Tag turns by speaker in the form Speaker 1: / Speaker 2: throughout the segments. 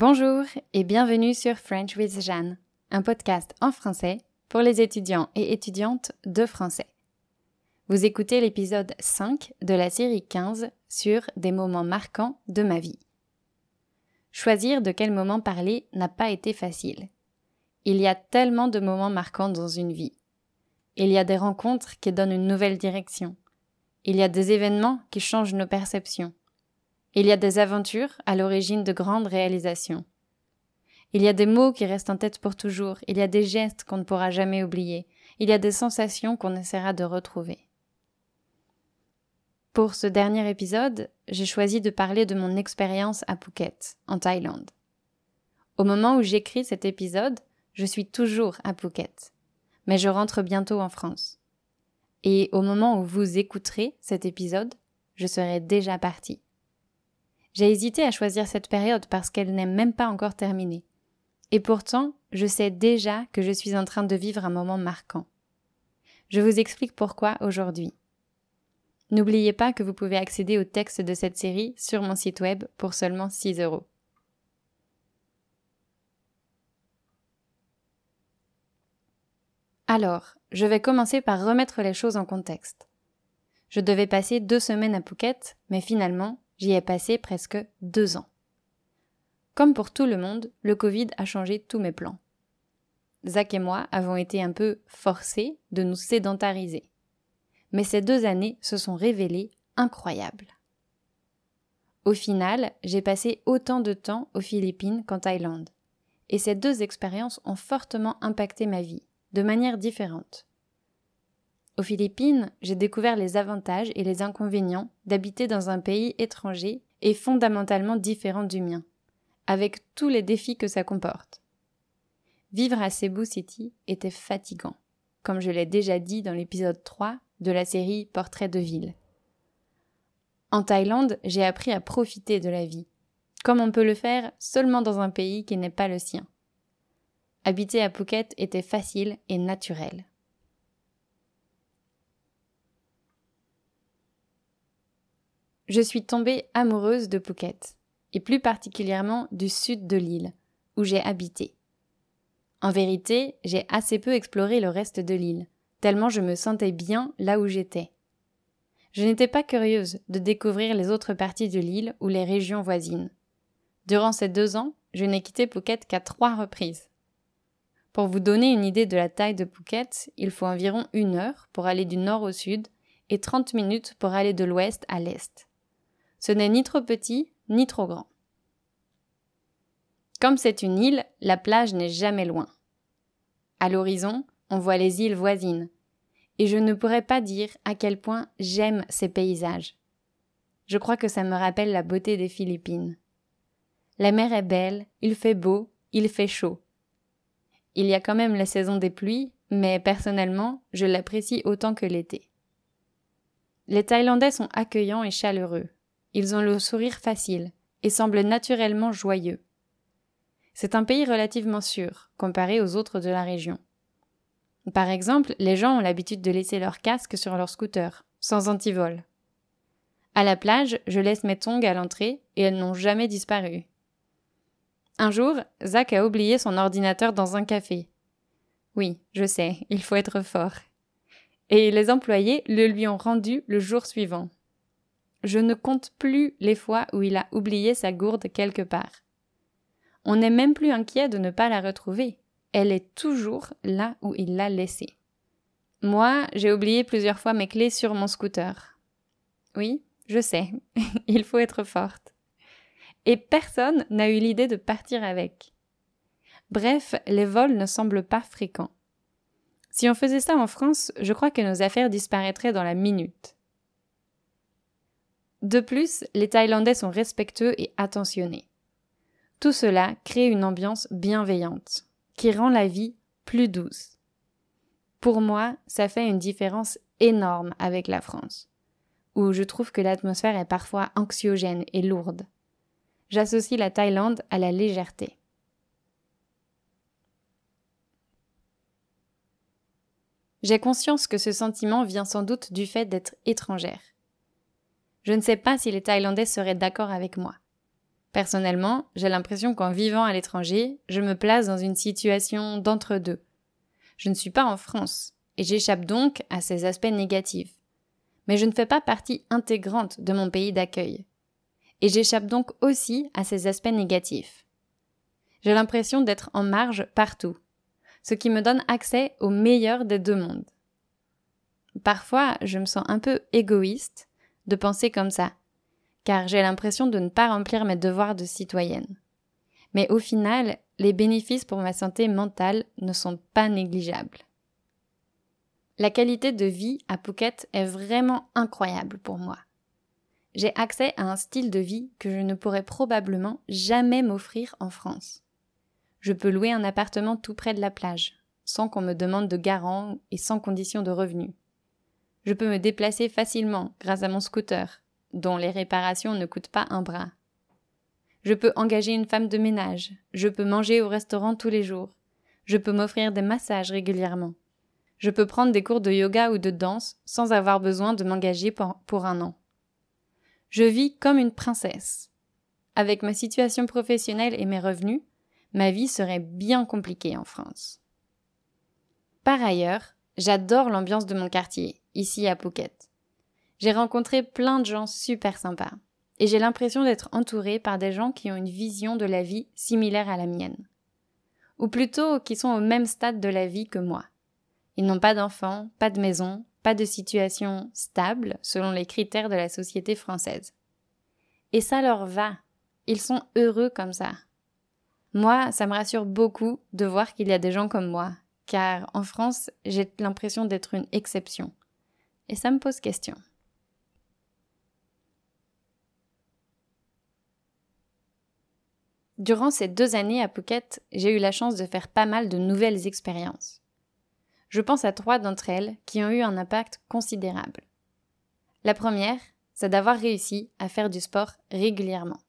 Speaker 1: Bonjour et bienvenue sur French with Jeanne, un podcast en français pour les étudiants et étudiantes de français. Vous écoutez l'épisode 5 de la série 15 sur des moments marquants de ma vie. Choisir de quel moment parler n'a pas été facile. Il y a tellement de moments marquants dans une vie. Il y a des rencontres qui donnent une nouvelle direction. Il y a des événements qui changent nos perceptions. Il y a des aventures à l'origine de grandes réalisations. Il y a des mots qui restent en tête pour toujours, il y a des gestes qu'on ne pourra jamais oublier, il y a des sensations qu'on essaiera de retrouver. Pour ce dernier épisode, j'ai choisi de parler de mon expérience à Phuket, en Thaïlande. Au moment où j'écris cet épisode, je suis toujours à Phuket, mais je rentre bientôt en France. Et au moment où vous écouterez cet épisode, je serai déjà partie. J'ai hésité à choisir cette période parce qu'elle n'est même pas encore terminée. Et pourtant, je sais déjà que je suis en train de vivre un moment marquant. Je vous explique pourquoi aujourd'hui. N'oubliez pas que vous pouvez accéder au texte de cette série sur mon site web pour seulement 6 euros. Alors, je vais commencer par remettre les choses en contexte. Je devais passer deux semaines à Phuket, mais finalement, J'y ai passé presque deux ans. Comme pour tout le monde, le Covid a changé tous mes plans. Zach et moi avons été un peu forcés de nous sédentariser. Mais ces deux années se sont révélées incroyables. Au final, j'ai passé autant de temps aux Philippines qu'en Thaïlande. Et ces deux expériences ont fortement impacté ma vie, de manière différente. Aux Philippines, j'ai découvert les avantages et les inconvénients d'habiter dans un pays étranger et fondamentalement différent du mien, avec tous les défis que ça comporte. Vivre à Cebu City était fatigant, comme je l'ai déjà dit dans l'épisode 3 de la série Portrait de ville. En Thaïlande, j'ai appris à profiter de la vie, comme on peut le faire seulement dans un pays qui n'est pas le sien. Habiter à Phuket était facile et naturel. Je suis tombée amoureuse de Phuket, et plus particulièrement du sud de l'île, où j'ai habité. En vérité, j'ai assez peu exploré le reste de l'île, tellement je me sentais bien là où j'étais. Je n'étais pas curieuse de découvrir les autres parties de l'île ou les régions voisines. Durant ces deux ans, je n'ai quitté Phuket qu'à trois reprises. Pour vous donner une idée de la taille de Phuket, il faut environ une heure pour aller du nord au sud et trente minutes pour aller de l'ouest à l'est. Ce n'est ni trop petit, ni trop grand. Comme c'est une île, la plage n'est jamais loin. À l'horizon, on voit les îles voisines, et je ne pourrais pas dire à quel point j'aime ces paysages. Je crois que ça me rappelle la beauté des Philippines. La mer est belle, il fait beau, il fait chaud. Il y a quand même la saison des pluies, mais personnellement, je l'apprécie autant que l'été. Les Thaïlandais sont accueillants et chaleureux. Ils ont le sourire facile et semblent naturellement joyeux. C'est un pays relativement sûr, comparé aux autres de la région. Par exemple, les gens ont l'habitude de laisser leur casque sur leur scooter, sans antivol. À la plage, je laisse mes tongs à l'entrée et elles n'ont jamais disparu. Un jour, Zach a oublié son ordinateur dans un café. Oui, je sais, il faut être fort. Et les employés le lui ont rendu le jour suivant. Je ne compte plus les fois où il a oublié sa gourde quelque part. On n'est même plus inquiet de ne pas la retrouver. Elle est toujours là où il l'a laissée. Moi, j'ai oublié plusieurs fois mes clés sur mon scooter. Oui, je sais, il faut être forte. Et personne n'a eu l'idée de partir avec. Bref, les vols ne semblent pas fréquents. Si on faisait ça en France, je crois que nos affaires disparaîtraient dans la minute. De plus, les Thaïlandais sont respectueux et attentionnés. Tout cela crée une ambiance bienveillante, qui rend la vie plus douce. Pour moi, ça fait une différence énorme avec la France, où je trouve que l'atmosphère est parfois anxiogène et lourde. J'associe la Thaïlande à la légèreté. J'ai conscience que ce sentiment vient sans doute du fait d'être étrangère. Je ne sais pas si les Thaïlandais seraient d'accord avec moi. Personnellement, j'ai l'impression qu'en vivant à l'étranger, je me place dans une situation d'entre-deux. Je ne suis pas en France, et j'échappe donc à ces aspects négatifs. Mais je ne fais pas partie intégrante de mon pays d'accueil. Et j'échappe donc aussi à ces aspects négatifs. J'ai l'impression d'être en marge partout, ce qui me donne accès au meilleur des deux mondes. Parfois, je me sens un peu égoïste de penser comme ça, car j'ai l'impression de ne pas remplir mes devoirs de citoyenne. Mais au final, les bénéfices pour ma santé mentale ne sont pas négligeables. La qualité de vie à Phuket est vraiment incroyable pour moi. J'ai accès à un style de vie que je ne pourrais probablement jamais m'offrir en France. Je peux louer un appartement tout près de la plage, sans qu'on me demande de garant et sans condition de revenu. Je peux me déplacer facilement grâce à mon scooter, dont les réparations ne coûtent pas un bras. Je peux engager une femme de ménage, je peux manger au restaurant tous les jours, je peux m'offrir des massages régulièrement, je peux prendre des cours de yoga ou de danse sans avoir besoin de m'engager pour, un an. Je vis comme une princesse. Avec ma situation professionnelle et mes revenus, ma vie serait bien compliquée en France. Par ailleurs, j'adore l'ambiance de mon quartier, ici à Phuket. J'ai rencontré plein de gens super sympas. Et j'ai l'impression d'être entourée par des gens qui ont une vision de la vie similaire à la mienne. Ou plutôt qui sont au même stade de la vie que moi. Ils n'ont pas d'enfants, pas de maison, pas de situation stable selon les critères de la société française. Et ça leur va. Ils sont heureux comme ça. Moi, ça me rassure beaucoup de voir qu'il y a des gens comme moi, car en France, j'ai l'impression d'être une exception. Et ça me pose question. Durant ces deux années à Phuket, j'ai eu la chance de faire pas mal de nouvelles expériences. Je pense à trois d'entre elles qui ont eu un impact considérable. La première, c'est d'avoir réussi à faire du sport régulièrement.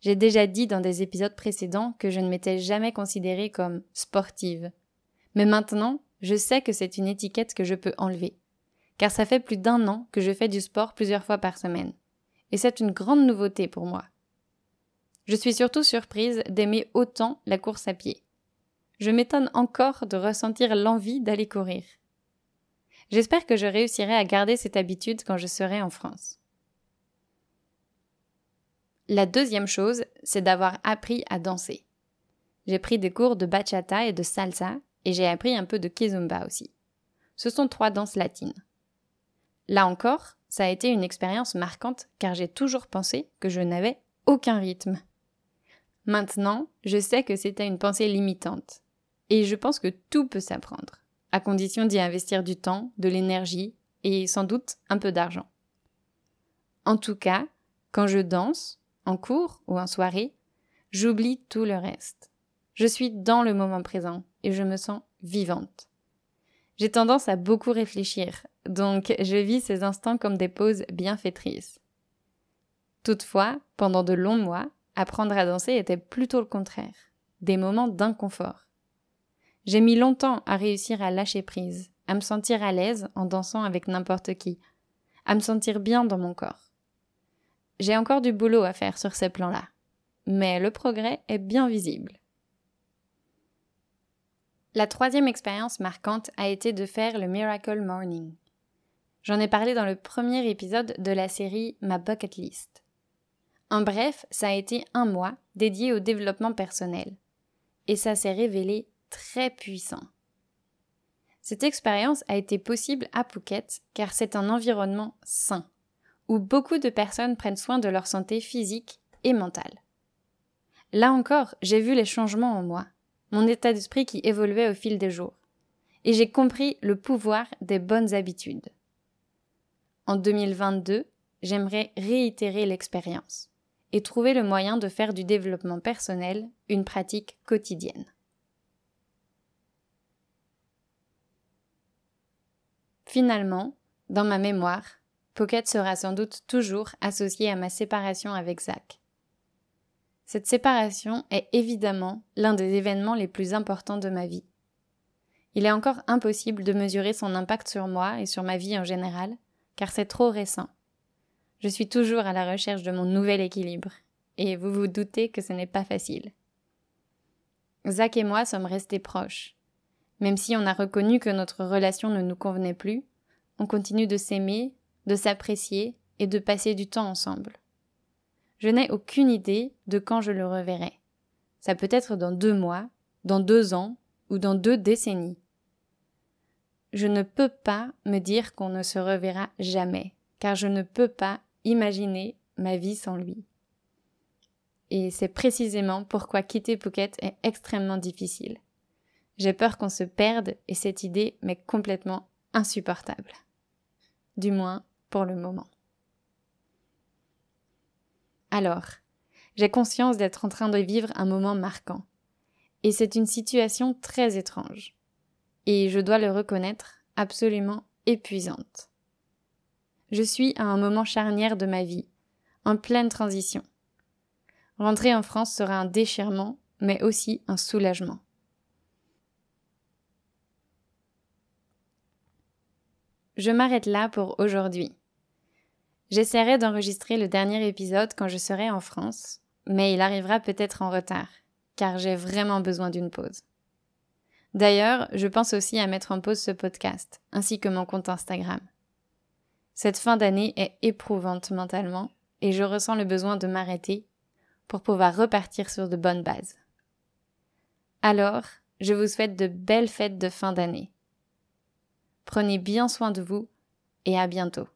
Speaker 1: J'ai déjà dit dans des épisodes précédents que je ne m'étais jamais considérée comme sportive. Mais maintenant, je sais que c'est une étiquette que je peux enlever. Car ça fait plus d'un an que je fais du sport plusieurs fois par semaine. Et c'est une grande nouveauté pour moi. Je suis surtout surprise d'aimer autant la course à pied. Je m'étonne encore de ressentir l'envie d'aller courir. J'espère que je réussirai à garder cette habitude quand je serai en France. La deuxième chose, c'est d'avoir appris à danser. J'ai pris des cours de bachata et de salsa et j'ai appris un peu de kizomba aussi. Ce sont trois danses latines. Là encore, ça a été une expérience marquante car j'ai toujours pensé que je n'avais aucun rythme. Maintenant, je sais que c'était une pensée limitante. Et je pense que tout peut s'apprendre, à condition d'y investir du temps, de l'énergie et sans doute un peu d'argent. En tout cas, quand je danse, en cours ou en soirée, j'oublie tout le reste. Je suis dans le moment présent et je me sens vivante. J'ai tendance à beaucoup réfléchir, donc je vis ces instants comme des pauses bienfaitrices. Toutefois, pendant de longs mois, apprendre à danser était plutôt le contraire, des moments d'inconfort. J'ai mis longtemps à réussir à lâcher prise, à me sentir à l'aise en dansant avec n'importe qui, à me sentir bien dans mon corps. J'ai encore du boulot à faire sur ces plans-là, mais le progrès est bien visible. La troisième expérience marquante a été de faire le Miracle Morning. J'en ai parlé dans le premier épisode de la série Ma Bucket List. En bref, ça a été un mois dédié au développement personnel. Et ça s'est révélé très puissant. Cette expérience a été possible à Phuket car c'est un environnement sain, où beaucoup de personnes prennent soin de leur santé physique et mentale. Là encore, j'ai vu les changements en moi, mon état d'esprit qui évoluait au fil des jours, et j'ai compris le pouvoir des bonnes habitudes. En 2022, j'aimerais réitérer l'expérience et trouver le moyen de faire du développement personnel une pratique quotidienne. Finalement, dans ma mémoire, Pocket sera sans doute toujours associé à ma séparation avec Zach. Cette séparation est évidemment l'un des événements les plus importants de ma vie. Il est encore impossible de mesurer son impact sur moi et sur ma vie en général, car c'est trop récent. Je suis toujours à la recherche de mon nouvel équilibre. et vous vous doutez que ce n'est pas facile. Zach et moi sommes restés proches. Même si on a reconnu que notre relation ne nous convenait plus, on continue de s'aimer, de s'apprécier et de passer du temps ensemble. Je n'ai aucune idée de quand je le reverrai. Ça peut être dans deux mois, dans deux ans ou dans deux décennies. Je ne peux pas me dire qu'on ne se reverra jamais, car je ne peux pas imaginer ma vie sans lui. Et c'est précisément pourquoi quitter Phuket est extrêmement difficile. J'ai peur qu'on se perde et cette idée m'est complètement insupportable. Du moins pour le moment. Alors, j'ai conscience d'être en train de vivre un moment marquant. Et c'est une situation très étrange. Et je dois le reconnaître, absolument épuisante. Je suis à un moment charnière de ma vie, en pleine transition. Rentrer en France sera un déchirement, mais aussi un soulagement. Je m'arrête là pour aujourd'hui. J'essaierai d'enregistrer le dernier épisode quand je serai en France, mais il arrivera peut-être en retard, car j'ai vraiment besoin d'une pause. D'ailleurs, je pense aussi à mettre en pause ce podcast, ainsi que mon compte Instagram. Cette fin d'année est éprouvante mentalement, et je ressens le besoin de m'arrêter pour pouvoir repartir sur de bonnes bases. Alors, je vous souhaite de belles fêtes de fin d'année. Prenez bien soin de vous et à bientôt.